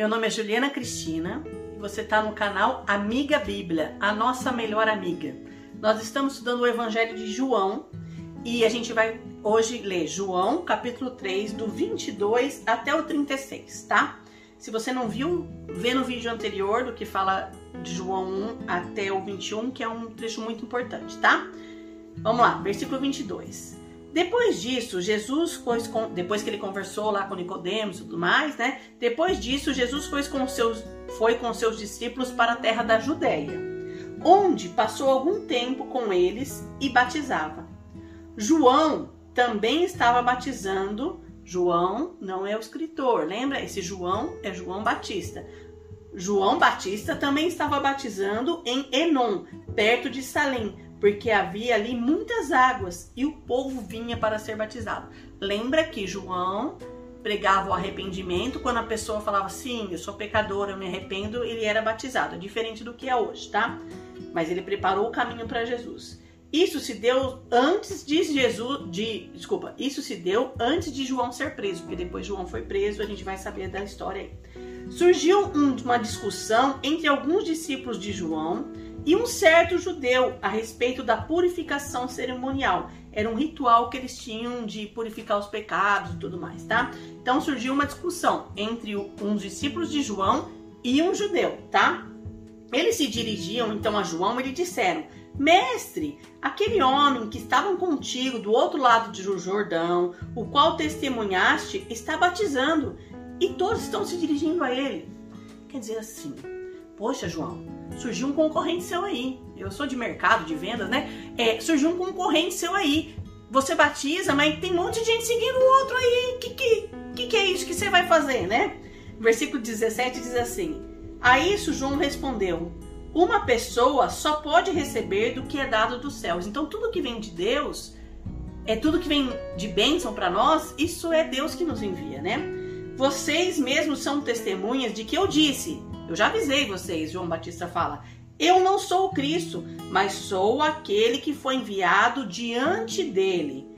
Meu nome é Juliana Cristina e você está no canal Amiga Bíblia, a nossa melhor amiga. Nós estamos estudando o Evangelho de João e a gente vai hoje ler João, capítulo 3, do 22 até o 36, tá? Se você não viu, vê no vídeo anterior do que fala de João 1 até o 21, que é um trecho muito importante, tá? Vamos lá, versículo 22. Depois disso, Jesus foi depois que ele conversou lá com Nicodemos e tudo mais, né? Depois disso, Jesus foi com seus foi com seus discípulos para a terra da Judéia, onde passou algum tempo com eles e batizava. João também estava batizando. João não é o escritor, lembra? Esse João é João Batista. João Batista também estava batizando em Enon, perto de Salim, porque havia ali muitas águas e o povo vinha para ser batizado. Lembra que João pregava o arrependimento, quando a pessoa falava sim, eu sou pecador, eu me arrependo, ele era batizado, diferente do que é hoje, tá? Mas ele preparou o caminho para Jesus. Isso se deu antes de Jesus, de, desculpa, isso se deu antes de João ser preso, porque depois João foi preso, a gente vai saber da história aí. Surgiu um, uma discussão entre alguns discípulos de João e um certo judeu a respeito da purificação cerimonial. Era um ritual que eles tinham de purificar os pecados e tudo mais, tá? Então surgiu uma discussão entre uns discípulos de João e um judeu, tá? Eles se dirigiam então a João e lhe disseram: Mestre, aquele homem que estavam contigo do outro lado de Jordão, o qual testemunhaste, está batizando e todos estão se dirigindo a ele. Quer dizer assim, poxa, João, surgiu um concorrente seu aí. Eu sou de mercado, de vendas, né? É, surgiu um concorrente seu aí. Você batiza, mas tem um monte de gente seguindo o outro aí. Que que, que, que é isso que você vai fazer, né? Versículo 17 diz assim: A isso João respondeu: Uma pessoa só pode receber do que é dado dos céus. Então, tudo que vem de Deus, é tudo que vem de bênção para nós, isso é Deus que nos envia, né? Vocês mesmos são testemunhas de que eu disse: eu já avisei vocês, João Batista fala. Eu não sou o Cristo, mas sou aquele que foi enviado diante dele.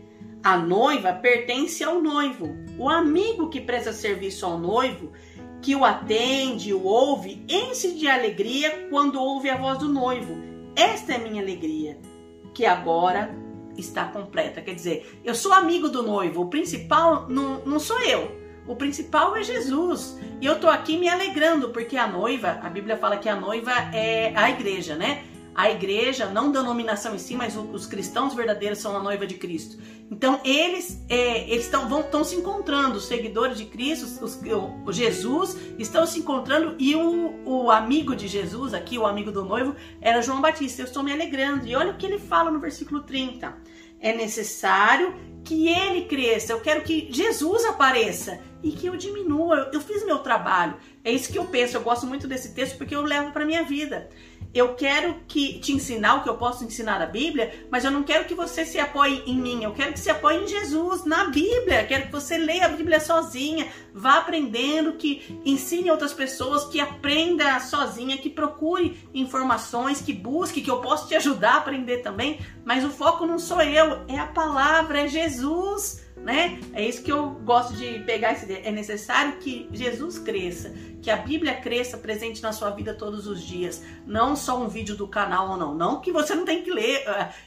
A noiva pertence ao noivo. O amigo que presta serviço ao noivo, que o atende, o ouve, enche de alegria quando ouve a voz do noivo. Esta é minha alegria, que agora está completa. Quer dizer, eu sou amigo do noivo, o principal não, não sou eu. O principal é Jesus. E eu tô aqui me alegrando, porque a noiva, a Bíblia fala que a noiva é a igreja, né? A igreja, não denominação em si, mas os cristãos verdadeiros são a noiva de Cristo. Então eles é, eles estão se encontrando, os seguidores de Cristo, os, o, Jesus estão se encontrando e o, o amigo de Jesus, aqui o amigo do noivo, era João Batista. Eu estou me alegrando. E olha o que ele fala no versículo 30. É necessário que ele cresça, eu quero que Jesus apareça e que eu diminua. Eu, fiz meu trabalho. É isso que eu penso. Eu gosto muito desse texto porque eu levo para minha vida. Eu quero que te ensinar o que eu posso ensinar da Bíblia, mas eu não quero que você se apoie em mim. Eu quero que se apoie em Jesus, na Bíblia. Quero que você leia a Bíblia sozinha, vá aprendendo, que ensine outras pessoas, que aprenda sozinha, que procure informações, que busque, que eu possa te ajudar a aprender também. Mas o foco não sou eu, é a palavra, é Jesus né? É isso que eu gosto de pegar esse É necessário que Jesus cresça, que a Bíblia cresça presente na sua vida todos os dias. Não só um vídeo do canal ou não. Não que você não tem que ler,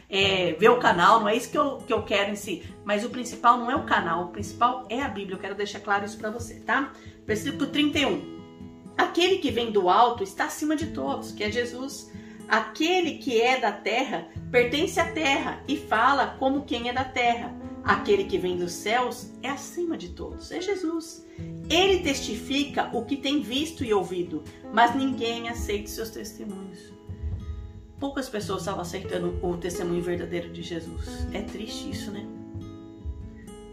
é, ver o canal, não é isso que eu, que eu quero em si. Mas o principal não é o canal, o principal é a Bíblia. Eu quero deixar claro isso para você, tá? Versículo 31. Aquele que vem do alto está acima de todos, que é Jesus. Aquele que é da terra pertence à terra e fala como quem é da terra Aquele que vem dos céus é acima de todos, é Jesus. Ele testifica o que tem visto e ouvido, mas ninguém aceita seus testemunhos. Poucas pessoas estavam aceitando o testemunho verdadeiro de Jesus. É triste isso, né?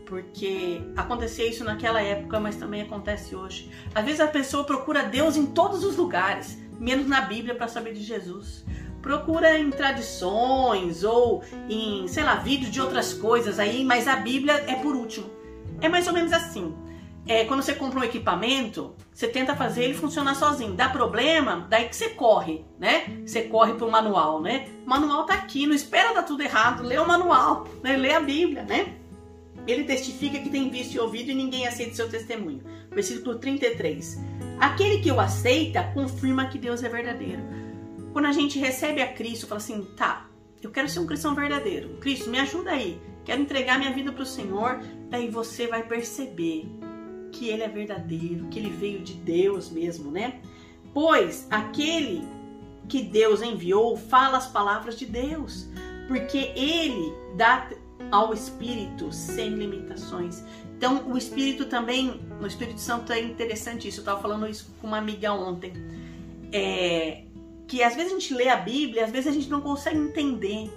Porque acontecia isso naquela época, mas também acontece hoje. Às vezes a pessoa procura Deus em todos os lugares, menos na Bíblia para saber de Jesus procura em tradições ou em, sei lá, vídeos de outras coisas aí, mas a Bíblia é por último. É mais ou menos assim. É, quando você compra um equipamento, você tenta fazer ele funcionar sozinho. Dá problema, daí que você corre, né? Você corre pro manual, né? O manual tá aqui, não espera dar tudo errado, lê o manual, né? lê a Bíblia, né? Ele testifica que tem visto e ouvido e ninguém aceita seu testemunho. Versículo 33. Aquele que o aceita confirma que Deus é verdadeiro. Quando a gente recebe a Cristo, fala assim, tá, eu quero ser um cristão verdadeiro. Cristo, me ajuda aí. Quero entregar minha vida para o Senhor. Daí você vai perceber que Ele é verdadeiro, que Ele veio de Deus mesmo, né? Pois aquele que Deus enviou fala as palavras de Deus, porque Ele dá ao Espírito sem limitações. Então, o Espírito também, o Espírito Santo é interessante isso. Eu estava falando isso com uma amiga ontem. É, que às vezes a gente lê a Bíblia, às vezes a gente não consegue entender,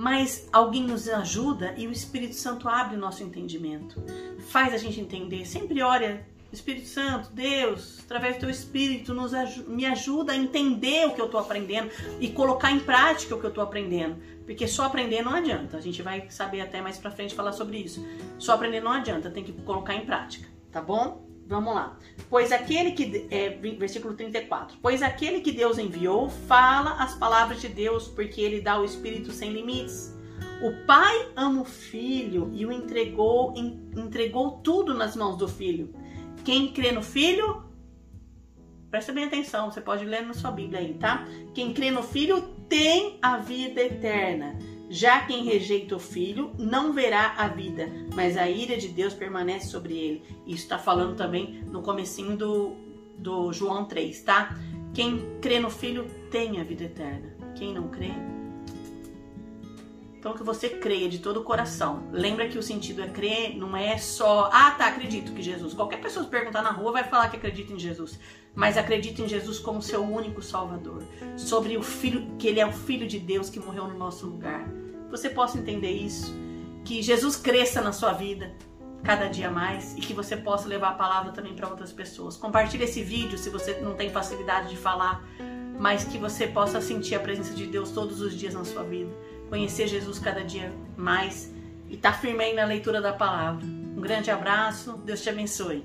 mas alguém nos ajuda e o Espírito Santo abre o nosso entendimento, faz a gente entender. Sempre ora, Espírito Santo, Deus, através do teu Espírito, nos, me ajuda a entender o que eu estou aprendendo e colocar em prática o que eu estou aprendendo. Porque só aprender não adianta. A gente vai saber até mais pra frente falar sobre isso. Só aprender não adianta, tem que colocar em prática, tá bom? Vamos lá. Pois aquele que, é, versículo 34. Pois aquele que Deus enviou fala as palavras de Deus, porque ele dá o Espírito sem limites. O Pai ama o Filho e o entregou, entregou tudo nas mãos do Filho. Quem crê no Filho, presta bem atenção, você pode ler na sua Bíblia aí, tá? Quem crê no Filho tem a vida eterna. Já quem rejeita o filho não verá a vida, mas a ira de Deus permanece sobre ele. Isso está falando também no comecinho do, do João 3, tá? Quem crê no filho tem a vida eterna. Quem não crê, então que você creia de todo o coração. Lembra que o sentido é crer, não é só, ah, tá, acredito que Jesus. Qualquer pessoa perguntar na rua vai falar que acredita em Jesus, mas acredita em Jesus como seu único salvador, sobre o filho, que ele é o filho de Deus que morreu no nosso lugar você possa entender isso, que Jesus cresça na sua vida cada dia mais e que você possa levar a palavra também para outras pessoas. Compartilhe esse vídeo se você não tem facilidade de falar, mas que você possa sentir a presença de Deus todos os dias na sua vida, conhecer Jesus cada dia mais e estar tá firme aí na leitura da palavra. Um grande abraço, Deus te abençoe.